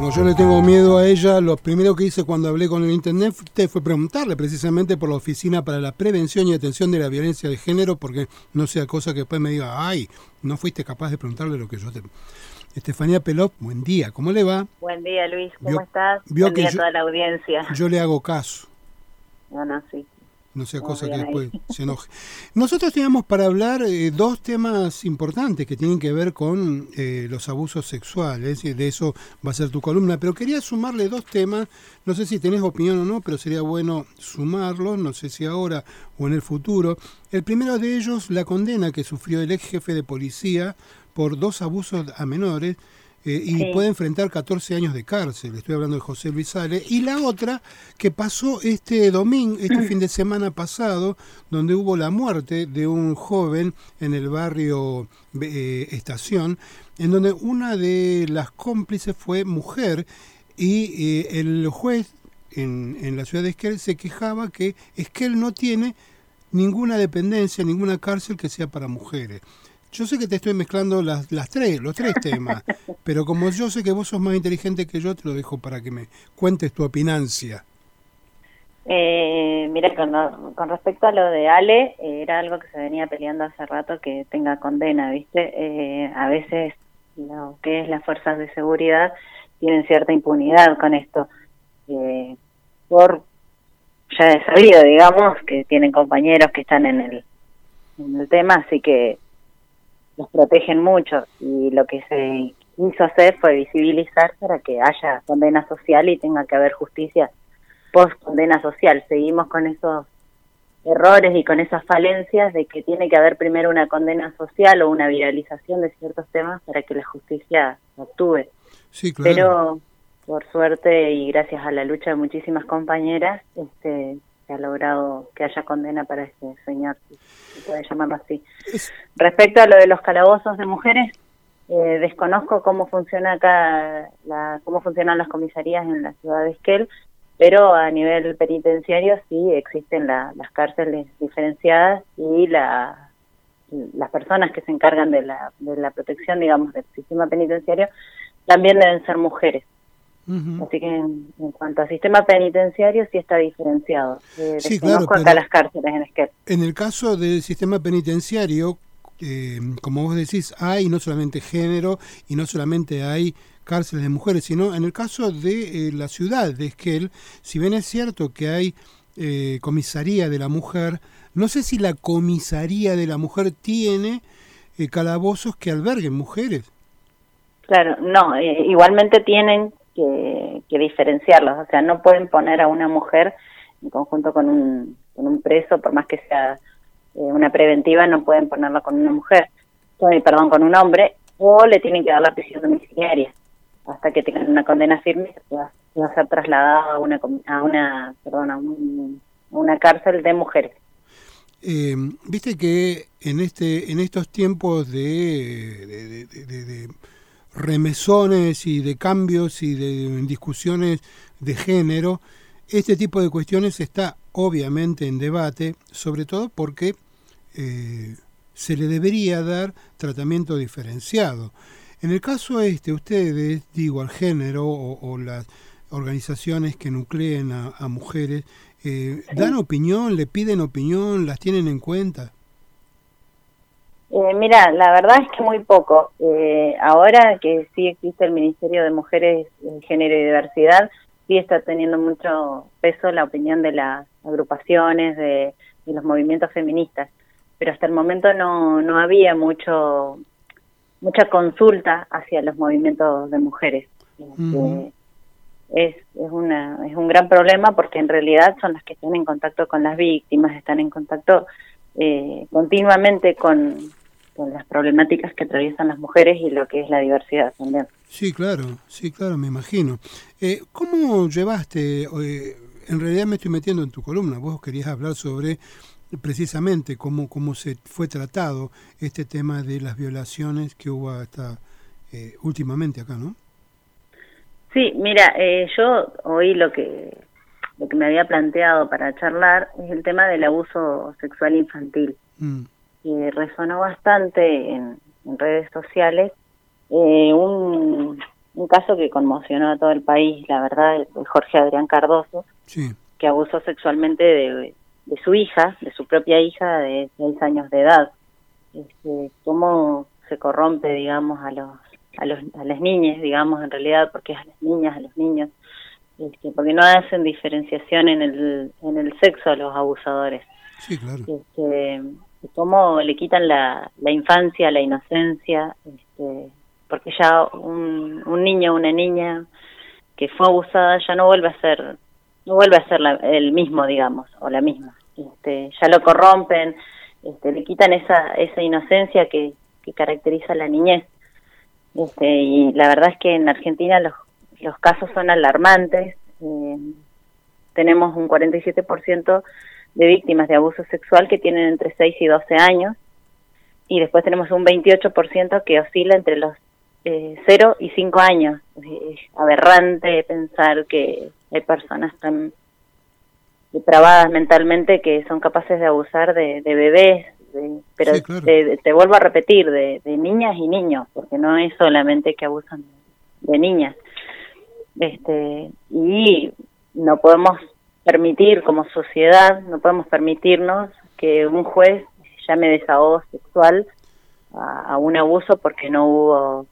Como yo le tengo miedo a ella, lo primero que hice cuando hablé con el internet fue preguntarle precisamente por la Oficina para la Prevención y Atención de la Violencia de Género, porque no sea cosa que después me diga, ay, no fuiste capaz de preguntarle lo que yo te... Estefanía Pelop, buen día, ¿cómo le va? Buen día, Luis, ¿cómo estás? buen día a toda la audiencia. Yo le hago caso. No, no, sí no sea cosa que después se enoje. Nosotros teníamos para hablar eh, dos temas importantes que tienen que ver con eh, los abusos sexuales, y de eso va a ser tu columna, pero quería sumarle dos temas, no sé si tenés opinión o no, pero sería bueno sumarlos, no sé si ahora o en el futuro. El primero de ellos, la condena que sufrió el ex jefe de policía por dos abusos a menores eh, y puede enfrentar 14 años de cárcel. Estoy hablando de José Luis Sale. Y la otra que pasó este domingo, este fin de semana pasado, donde hubo la muerte de un joven en el barrio eh, Estación, en donde una de las cómplices fue mujer y eh, el juez en, en la ciudad de Esquel se quejaba que Esquel no tiene ninguna dependencia, ninguna cárcel que sea para mujeres. Yo sé que te estoy mezclando las, las tres, los tres temas, pero como yo sé que vos sos más inteligente que yo, te lo dejo para que me cuentes tu opinancia. Eh, mira, con, con, respecto a lo de Ale, eh, era algo que se venía peleando hace rato que tenga condena, ¿viste? Eh, a veces lo que es las fuerzas de seguridad tienen cierta impunidad con esto. Eh, por ya he sabido, digamos, que tienen compañeros que están en el, en el tema, así que los protegen mucho y lo que se quiso hacer fue visibilizar para que haya condena social y tenga que haber justicia post condena social. Seguimos con esos errores y con esas falencias de que tiene que haber primero una condena social o una viralización de ciertos temas para que la justicia actúe. Sí, claro. Pero por suerte y gracias a la lucha de muchísimas compañeras, este, ha logrado que haya condena para este señor, se puede llamarlo así. Respecto a lo de los calabozos de mujeres, eh, desconozco cómo funciona acá, la, cómo funcionan las comisarías en la ciudad de Esquel, pero a nivel penitenciario sí existen las cárceles diferenciadas y la, las personas que se encargan de la, de la protección, digamos, del sistema penitenciario también deben ser mujeres. Así que en, cuanto al sistema penitenciario sí está diferenciado. Eh, sí, claro, acá las cárceles en Esquel. En el caso del sistema penitenciario, eh, como vos decís, hay no solamente género y no solamente hay cárceles de mujeres, sino en el caso de eh, la ciudad de Esquel, si bien es cierto que hay eh, comisaría de la mujer, no sé si la comisaría de la mujer tiene calabozos que alberguen mujeres. Claro, no, igualmente tienen que, diferenciarlos, o sea, no pueden poner a una mujer en conjunto con un, con un preso, por más que sea eh, una preventiva, no pueden ponerla con una mujer, perdón, con un hombre, o le tienen que dar la prisión domiciliaria hasta que tengan una condena firme y va, a ser trasladada a una, a una, perdón, a, una cárcel de mujeres. Eh, Viste que en este, en estos tiempos de remesones y de cambios y de discusiones de género, este tipo de cuestiones está obviamente en debate, sobre todo porque eh, se le debería dar tratamiento diferenciado. En el caso este, ustedes, digo, al género o, las organizaciones que nucleen a, mujeres, eh, ¿dan opinión, le piden opinión, las tienen en cuenta? Eh, mira, la verdad es que muy poco. Eh, ahora que sí existe el Ministerio de Mujeres, Género y Diversidad, sí está teniendo mucho peso la opinión de las agrupaciones, de, los movimientos feministas. Pero hasta el momento no, no había mucho mucha consulta hacia los movimientos de mujeres. Este, es, es, una, es un gran problema porque en realidad son las que están en contacto con las víctimas, están en contacto eh, continuamente con, las problemáticas que atraviesan las mujeres y lo que es la diversidad también. Sí, claro, sí, claro, me imagino. Eh, ¿Cómo llevaste, eh, en realidad me estoy metiendo en tu columna, vos querías hablar sobre precisamente cómo, cómo se fue tratado este tema de las violaciones que hubo hasta eh, últimamente acá, ¿no? Sí, mira, yo oí lo que lo que me había planteado para charlar es el tema del abuso sexual infantil. Mm que resonó bastante en, redes sociales, eh, un, un caso que conmocionó a todo el país, la verdad, Jorge Adrián Cardoso, que abusó sexualmente de, su hija, de su propia hija de seis años de edad. Este, cómo se corrompe, digamos, a los, a los a las niñas, digamos, en realidad, porque es a las niñas, a los niños, este, porque no hacen diferenciación en el, en el sexo a los abusadores. Sí, claro. Este, cómo le quitan la, la infancia, la inocencia, este, porque ya un, un niño o una niña que fue abusada ya no vuelve a ser no vuelve a ser el mismo digamos o la misma este, ya lo corrompen este, le quitan esa esa inocencia que, que caracteriza a la niñez este, y la verdad es que en Argentina los, los casos son alarmantes eh, tenemos un 47% de víctimas de abuso sexual que tienen entre 6 y 12 años y después tenemos un 28% que oscila entre los eh, cero y cinco años. Es aberrante pensar que hay personas tan depravadas mentalmente que son capaces de abusar de, bebés, pero te, vuelvo a repetir, de, niñas y niños, porque no es solamente que abusan de niñas. Este, y no podemos permitir como sociedad, no podemos permitirnos que un juez llame desahogo sexual a un abuso porque no hubo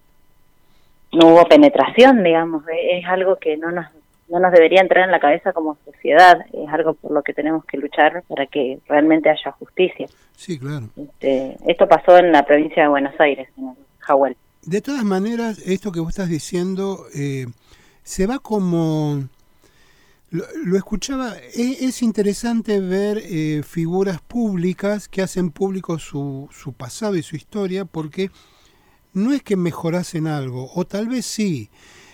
no hubo penetración, digamos, es algo que no nos no nos debería entrar en la cabeza como sociedad, es algo por lo que tenemos que luchar para que realmente haya justicia. Sí, claro. Este, esto pasó en la provincia de Buenos Aires, en Jahuel. De todas maneras, esto que vos estás diciendo eh, se va como... Lo, escuchaba, es, es, interesante ver eh, figuras públicas que hacen público su, su pasado y su historia porque no es que mejorasen algo, o tal vez sí.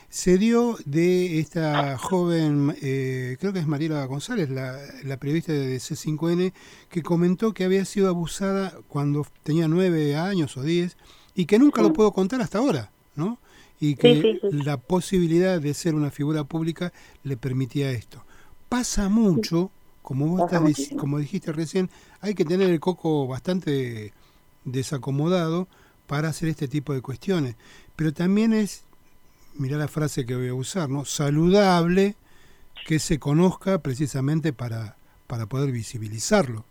Se dio de esta joven, eh, creo que es Mariela González, la, periodista de C5N, que comentó que había sido abusada cuando tenía nueve años o diez y que nunca lo puedo contar hasta ahora. Y que la posibilidad de ser una figura pública le permitía esto. Pasa mucho, como vos estás, como dijiste recién, hay que tener el coco bastante desacomodado para hacer este tipo de cuestiones. Pero también es, mira la frase que voy a usar, ¿no? Saludable que se conozca precisamente para, para poder visibilizarlo.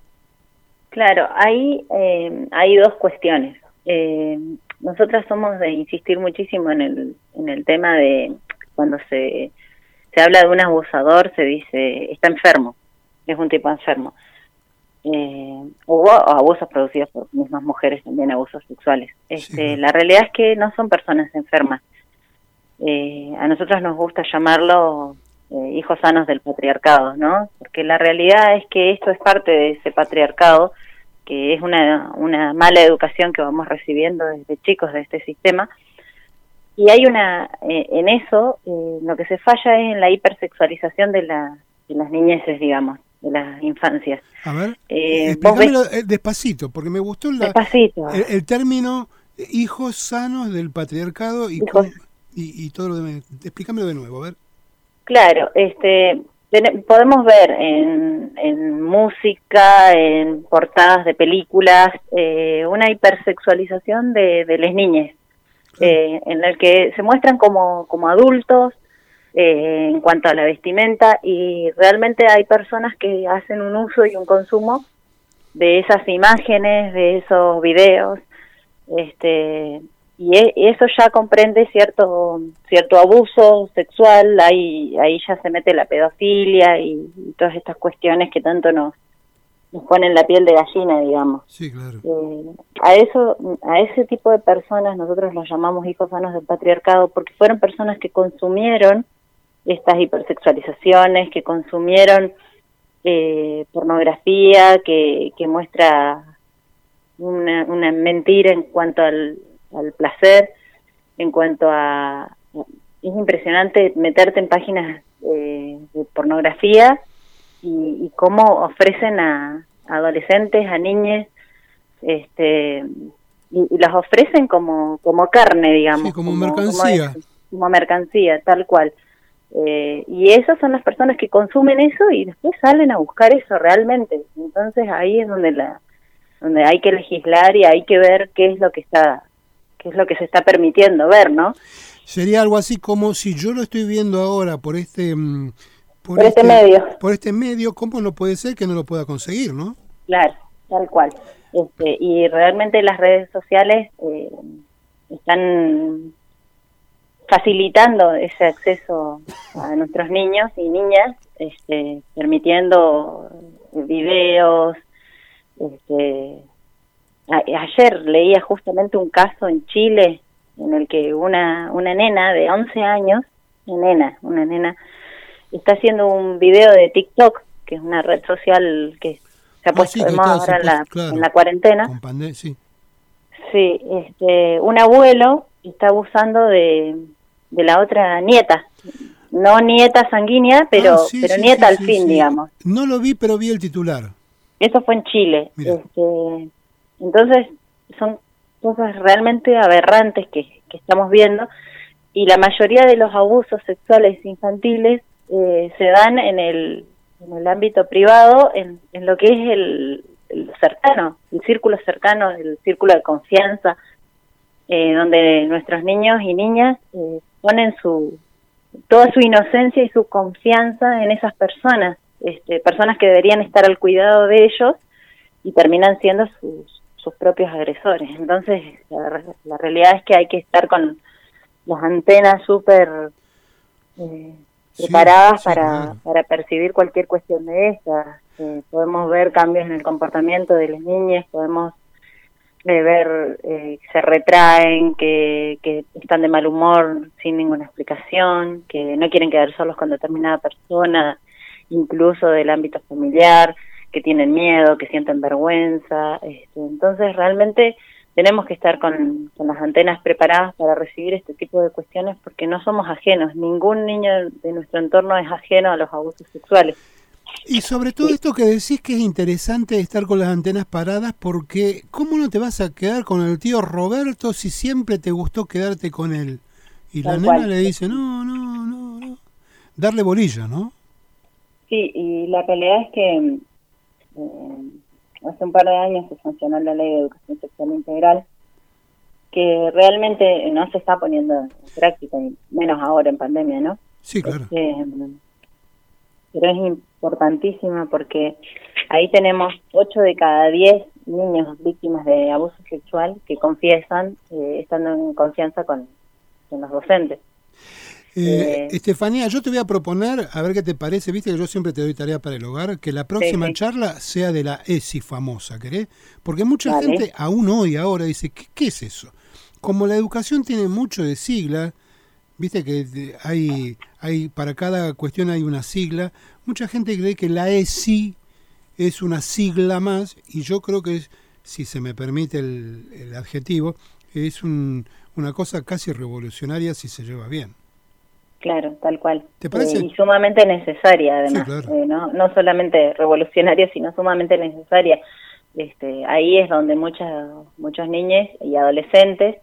Claro, ahí eh, hay dos cuestiones. Eh, nosotras somos de insistir muchísimo en el, en el tema de cuando se, se habla de un abusador, se dice, está enfermo, es un tipo enfermo eh, hubo abusos producidos por mismas mujeres también abusos sexuales. Este la realidad es que no son personas enfermas. Eh, a nosotros nos gusta llamarlo eh, hijos sanos del patriarcado no porque la realidad es que esto es parte de ese patriarcado que es una, una mala educación que vamos recibiendo desde chicos de este sistema y hay una eh, en eso lo que se falla es en la hipersexualización de, la, de las niñeces digamos de las infancias. A ver, eh, explícamelo eh, despacito, porque me gustó el, término hijos sanos del patriarcado y, y, todo lo demás. Explícamelo de nuevo, a ver. Claro, este podemos ver en, en música, en portadas de películas, eh, una hipersexualización de, de las niñas, eh, en la que se muestran como, como adultos, eh, en cuanto a la vestimenta y realmente hay personas que hacen un uso y un consumo de esas imágenes, de esos videos, este, y e, eso ya comprende cierto cierto abuso sexual, ahí ahí ya se mete la pedofilia y, todas estas cuestiones que tanto nos nos ponen la piel de gallina, digamos. Sí, claro. Eh, a eso, a ese tipo de personas nosotros los llamamos hijos sanos del patriarcado porque fueron personas que consumieron estas hipersexualizaciones, que consumieron eh, pornografía, que, que muestra una, una, mentira en cuanto al, placer, en cuanto a... Es impresionante meterte en páginas eh, de pornografía y, cómo ofrecen a, adolescentes, a niñas, este, y, las ofrecen como, como carne, digamos. como, mercancía. como mercancía, tal cual. Eh, y esas son las personas que consumen eso y después salen a buscar eso realmente. Entonces ahí es donde la donde hay que legislar y hay que ver qué es lo que está qué es lo que se está permitiendo ver, ¿no? Sería algo así como si yo lo estoy viendo ahora por este... Mm, por, este, medio. Por este medio, ¿cómo no puede ser que no lo pueda conseguir, no? Claro, tal cual. Este, y realmente las redes sociales eh, están facilitando ese acceso a nuestros niños y niñas, este, permitiendo videos. Este, ayer leía justamente un caso en Chile en el que una, una nena de 11 años, una nena, una nena, está haciendo un video de TikTok, que es una red social que se ha ah, puesto de moda ahora en, la, en la cuarentena. sí. Sí, este, un abuelo está abusando de, de la otra nieta. No nieta sanguínea, pero, ah, pero nieta al fin, digamos. No lo vi, pero vi el titular. Eso fue en Chile. Este, entonces, son cosas realmente aberrantes que, estamos viendo y la mayoría de los abusos sexuales infantiles eh, se dan en el, en el ámbito privado, en, en lo que es el, cercano, el círculo cercano, el círculo de confianza, eh, donde nuestros niños y niñas eh, ponen su toda su inocencia y su confianza en esas personas, este, personas que deberían estar al cuidado de ellos y terminan siendo sus, sus propios agresores. Entonces, la, realidad es que hay que estar con las antenas súper eh, preparadas para, para percibir cualquier cuestión de estas. Eh, podemos ver cambios en el comportamiento de las niñas, podemos eh, ver eh, que se retraen, que, que están de mal humor sin ninguna explicación, que no quieren quedar solos con determinada persona, incluso del ámbito familiar, que tienen miedo, que sienten vergüenza. Este, entonces, realmente tenemos que estar con, con, las antenas preparadas para recibir este tipo de cuestiones porque no somos ajenos. Ningún niño de nuestro entorno es ajeno a los abusos sexuales. Y sobre todo esto que decís que es interesante estar con las antenas paradas porque ¿cómo no te vas a quedar con el tío Roberto si siempre te gustó quedarte con él? Y la nena le dice, no, no, no, no. Darle bolilla, ¿no? Sí, y la pelea es que eh, hace un par de años se sancionó la ley de educación sexual integral que realmente no se está poniendo en práctica, menos ahora en pandemia, ¿no? Sí, claro. Este, pero es importantísima porque ahí tenemos 8 de cada 10 niños víctimas de abuso sexual que confiesan eh, estando en confianza con, los docentes. Eh, eh, Estefanía, yo te voy a proponer, a ver qué te parece, viste que yo siempre te doy tarea para el hogar, que la próxima charla sea de la ESI famosa, ¿querés? Porque mucha gente, aún hoy, ahora, dice, ¿qué, ¿qué, es eso? Como la educación tiene mucho de sigla, viste que hay, hay para cada cuestión hay una sigla. Mucha gente cree que la ESI es una sigla más y yo creo que es, si se me permite el, adjetivo, es una cosa casi revolucionaria si se lleva bien. Claro, tal cual. ¿Te parece? Eh, y sumamente necesaria, además. Eh, ¿no? no solamente revolucionaria, sino sumamente necesaria. Este, ahí es donde muchas, muchos niños y adolescentes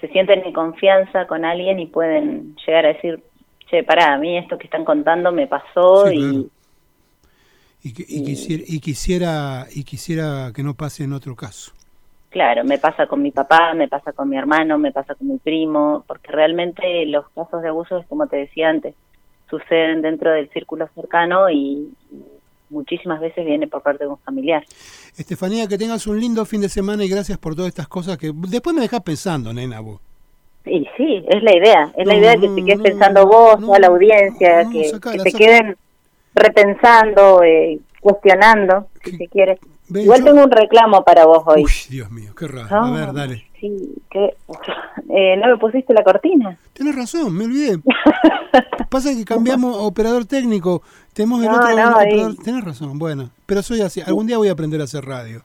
se sienten en confianza con alguien y pueden llegar a decir, che, pará, a mí esto que están contando me pasó y, y, quisiera, y, quisiera, y quisiera que no pase en otro caso. Claro, me pasa con mi papá, me pasa con mi hermano, me pasa con mi primo, porque realmente los casos de abuso, como te decía antes, suceden dentro del círculo cercano y muchísimas veces viene por parte de un familiar. Estefanía, que tengas un lindo fin de semana y gracias por todas estas cosas que después me dejas pensando, nena, vos. Y sí, es la idea, es la idea que te quedes pensando vos, toda la audiencia, que, te queden repensando, eh, cuestionando, si se quiere. Igual tengo un reclamo para vos hoy. Uy, Dios mío, qué raro. a ver, dale. Sí, que, eh, ¿no me pusiste la cortina? Tienes razón, me olvidé. Pasa que cambiamos operador técnico. Tenemos el otro operador. Tienes razón, bueno. Pero soy así. Algún día voy a aprender a hacer radio.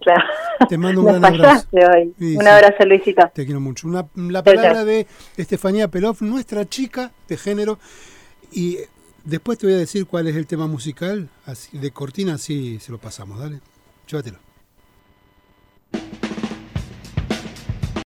Claro. Te mando un gran abrazo. Hoy. un abrazo, Luisito. Te quiero mucho. Una, la palabra de Estefanía Pelov, nuestra chica de género. Y Después te voy a decir cuál es el tema musical, así, de cortina, así se lo pasamos, dale. Llévatelo.